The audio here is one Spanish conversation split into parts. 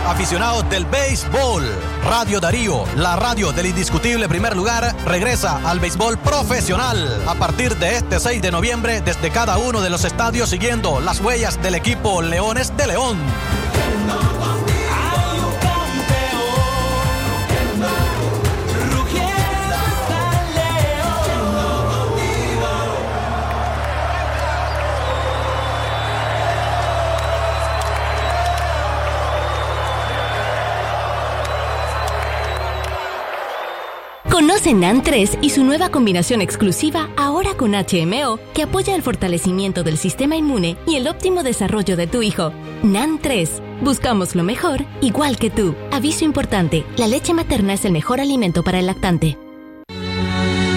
aficionados del béisbol. Radio Darío, la radio del indiscutible primer lugar, regresa al béisbol profesional a partir de este 6 de noviembre desde cada uno de los estadios siguiendo las huellas del equipo Leones de León. NAN 3 y su nueva combinación exclusiva ahora con HMO que apoya el fortalecimiento del sistema inmune y el óptimo desarrollo de tu hijo. NAN 3. Buscamos lo mejor, igual que tú. Aviso importante, la leche materna es el mejor alimento para el lactante.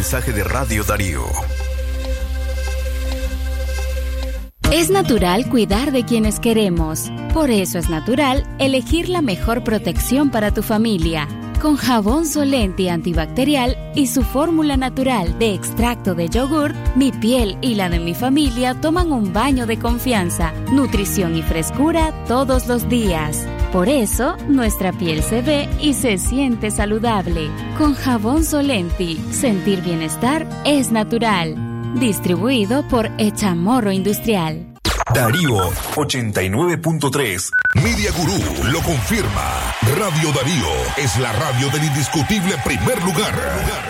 Mensaje de Radio Darío. Es natural cuidar de quienes queremos. Por eso es natural elegir la mejor protección para tu familia. Con jabón Solenti antibacterial y su fórmula natural de extracto de yogur, mi piel y la de mi familia toman un baño de confianza, nutrición y frescura todos los días. Por eso, nuestra piel se ve y se siente saludable. Con jabón Solenti, sentir bienestar es natural. Distribuido por Echamorro Industrial. Darío 89.3. Media Gurú lo confirma. Radio Darío es la radio del indiscutible primer lugar.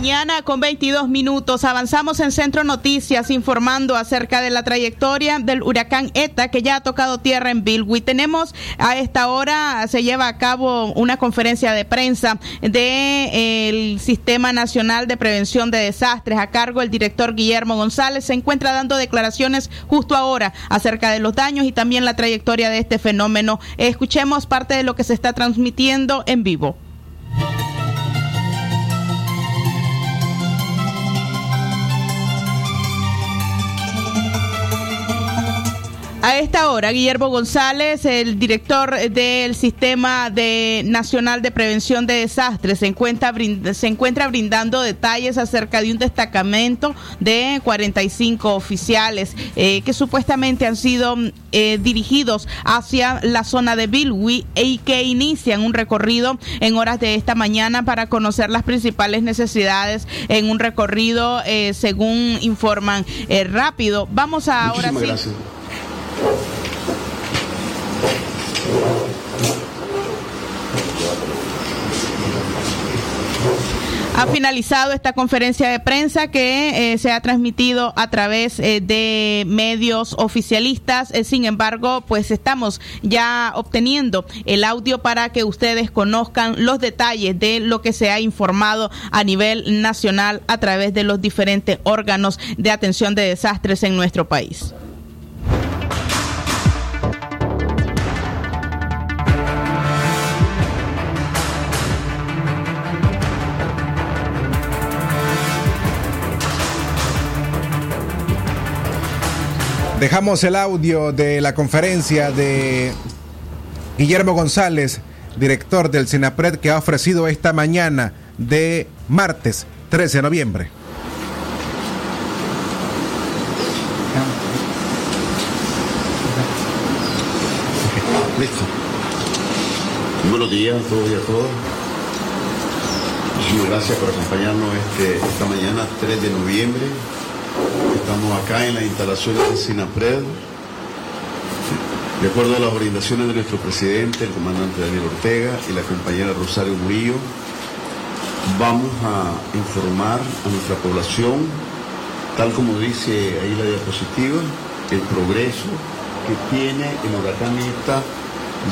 Mañana con 22 minutos. Avanzamos en Centro Noticias informando acerca de la trayectoria del huracán ETA que ya ha tocado tierra en Bilwi. Tenemos a esta hora, se lleva a cabo una conferencia de prensa del de, Sistema Nacional de Prevención de Desastres a cargo del director Guillermo González. Se encuentra dando declaraciones justo ahora acerca de los daños y también la trayectoria de este fenómeno. Escuchemos parte de lo que se está transmitiendo en vivo. Esta hora, Guillermo González, el director del Sistema de Nacional de Prevención de Desastres, se encuentra, se encuentra brindando detalles acerca de un destacamento de 45 oficiales eh, que supuestamente han sido eh, dirigidos hacia la zona de Bilwi y que inician un recorrido en horas de esta mañana para conocer las principales necesidades en un recorrido, eh, según informan rápido. Vamos a ahora sí. Ha finalizado esta conferencia de prensa que eh, se ha transmitido a través eh, de medios oficialistas. Eh, sin embargo, pues estamos ya obteniendo el audio para que ustedes conozcan los detalles de lo que se ha informado a nivel nacional a través de los diferentes órganos de atención de desastres en nuestro país. Dejamos el audio de la conferencia de Guillermo González, director del SINAPRED, que ha ofrecido esta mañana de martes 13 de noviembre. Listo. Buenos días a todos y a todas. Muchas gracias por acompañarnos este, esta mañana, 3 de noviembre Estamos acá en las instalaciones de SINAPRED. De acuerdo a las orientaciones de nuestro presidente, el comandante Daniel Ortega y la compañera Rosario Murillo, vamos a informar a nuestra población, tal como dice ahí la diapositiva, el progreso que tiene el huracán ETA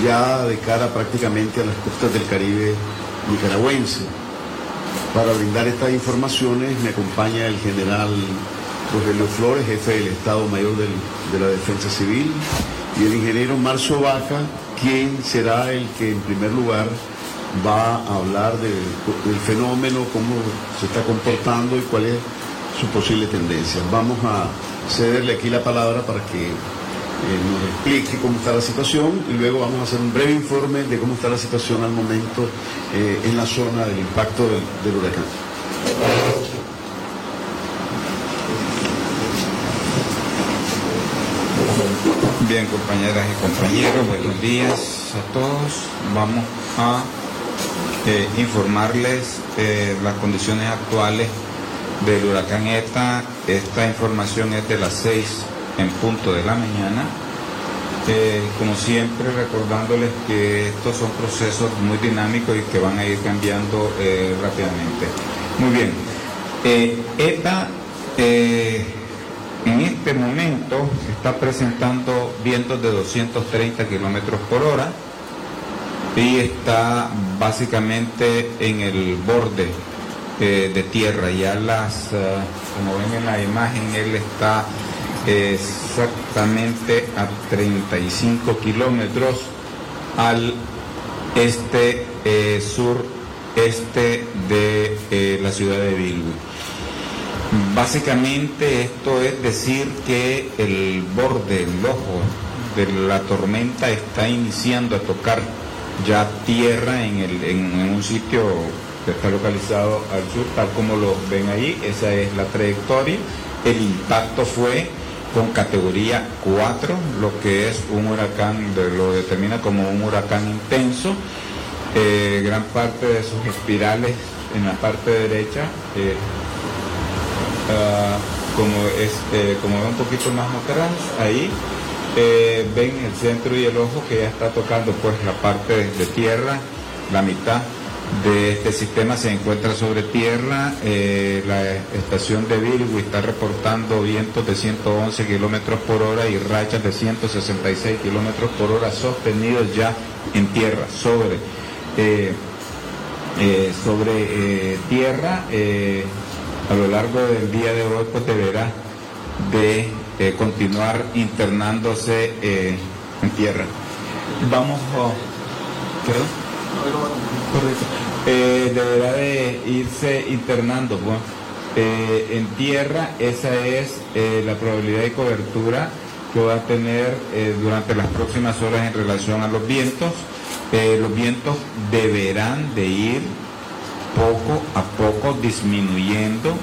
ya de cara prácticamente a las costas del Caribe nicaragüense. Para brindar estas informaciones me acompaña el general Rogelio Flores, jefe del Estado Mayor de la Defensa Civil, y el ingeniero Marzo Vaca, quien será el que en primer lugar va a hablar del fenómeno, cómo se está comportando y cuál es su posible tendencia. Vamos a cederle aquí la palabra para que eh, nos explique cómo está la situación y luego vamos a hacer un breve informe de cómo está la situación al momento eh, en la zona del impacto del huracán. Compañeras y compañeros, buenos días a todos. Vamos a eh, informarles eh, las condiciones actuales del huracán ETA. Esta información es de las 6 en punto de la mañana. Eh, como siempre, recordándoles que estos son procesos muy dinámicos y que van a ir cambiando rápidamente. Muy bien. ETA en este momento está presentando vientos de 230 kilómetros por hora y está básicamente en el borde eh, de tierra. Ya las, eh, como ven en la imagen, él está exactamente a 35 kilómetros al este eh, sur este de la ciudad de Bilbao. Básicamente esto es decir que el borde, el ojo de la tormenta está iniciando a tocar ya tierra en, el, en, un sitio que está localizado al sur, tal como lo ven ahí, esa es la trayectoria. El impacto fue con categoría 4, lo que es un huracán, lo determina como un huracán intenso. Eh, gran parte de sus espirales en la parte derecha eh, Ah, como, es, eh, como ven un poquito más atrás, ahí eh, ven el centro y el ojo que ya está tocando pues la parte de tierra, la mitad de este sistema se encuentra sobre tierra. Eh, la estación de Virgo está reportando vientos de 111 kilómetros por hora y rachas de 166 kilómetros por hora sostenidos ya en tierra, sobre, sobre tierra a lo largo del día de hoy pues deberá de eh, continuar internándose eh, en tierra. Vamos a... Eh, deberá de irse internando pues. en tierra, esa es la probabilidad de cobertura que va a tener durante las próximas horas en relación a los vientos. Los vientos deberán de ir poco a poco disminuyendo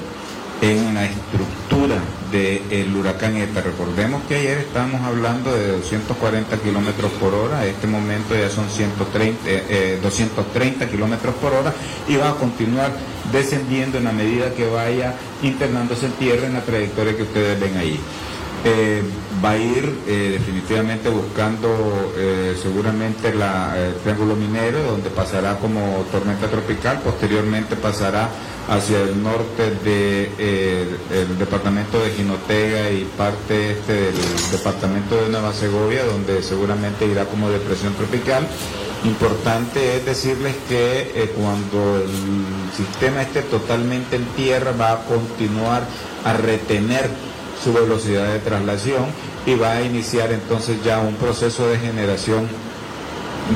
en la estructura del huracán ETA. Recordemos que ayer estábamos hablando de 240 kilómetros por hora, en este momento ya son 130, 230 eh, kilómetros por hora y va a continuar descendiendo en la medida que vaya internándose en tierra en la trayectoria que ustedes ven ahí. Eh, va a ir eh, definitivamente buscando eh, seguramente la, el Triángulo Minero, donde pasará como tormenta tropical, posteriormente pasará hacia el norte del departamento de Jinotega y parte este del departamento de Nueva Segovia, donde seguramente irá como depresión tropical. Importante es decirles que cuando el sistema esté totalmente en tierra va a continuar a retener su velocidad de traslación y va a iniciar entonces ya un proceso de generación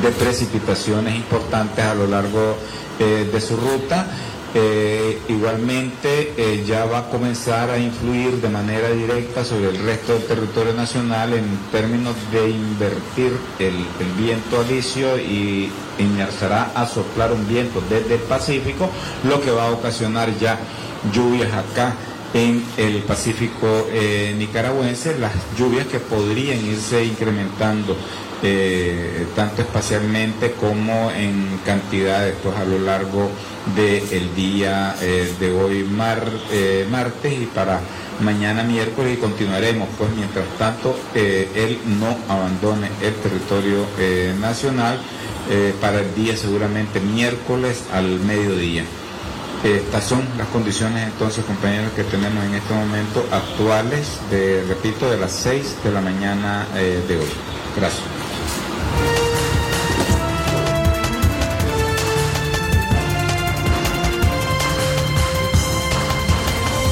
de precipitaciones importantes a lo largo eh, de su ruta. Eh, igualmente eh, ya va a comenzar a influir de manera directa sobre el resto del territorio nacional en términos de invertir el, viento alicio y empezará a soplar un viento desde el Pacífico, lo que va a ocasionar ya lluvias acá en el Pacífico eh, nicaragüense, las lluvias que podrían irse incrementando eh, tanto espacialmente como en cantidades pues, a lo largo del día eh, de hoy martes y para mañana miércoles y continuaremos pues mientras tanto él no abandone el territorio nacional para el día seguramente miércoles al mediodía. Estas son las condiciones entonces, compañeros, que tenemos en este momento actuales, de, repito, de las 6 de la mañana eh, de hoy. Gracias.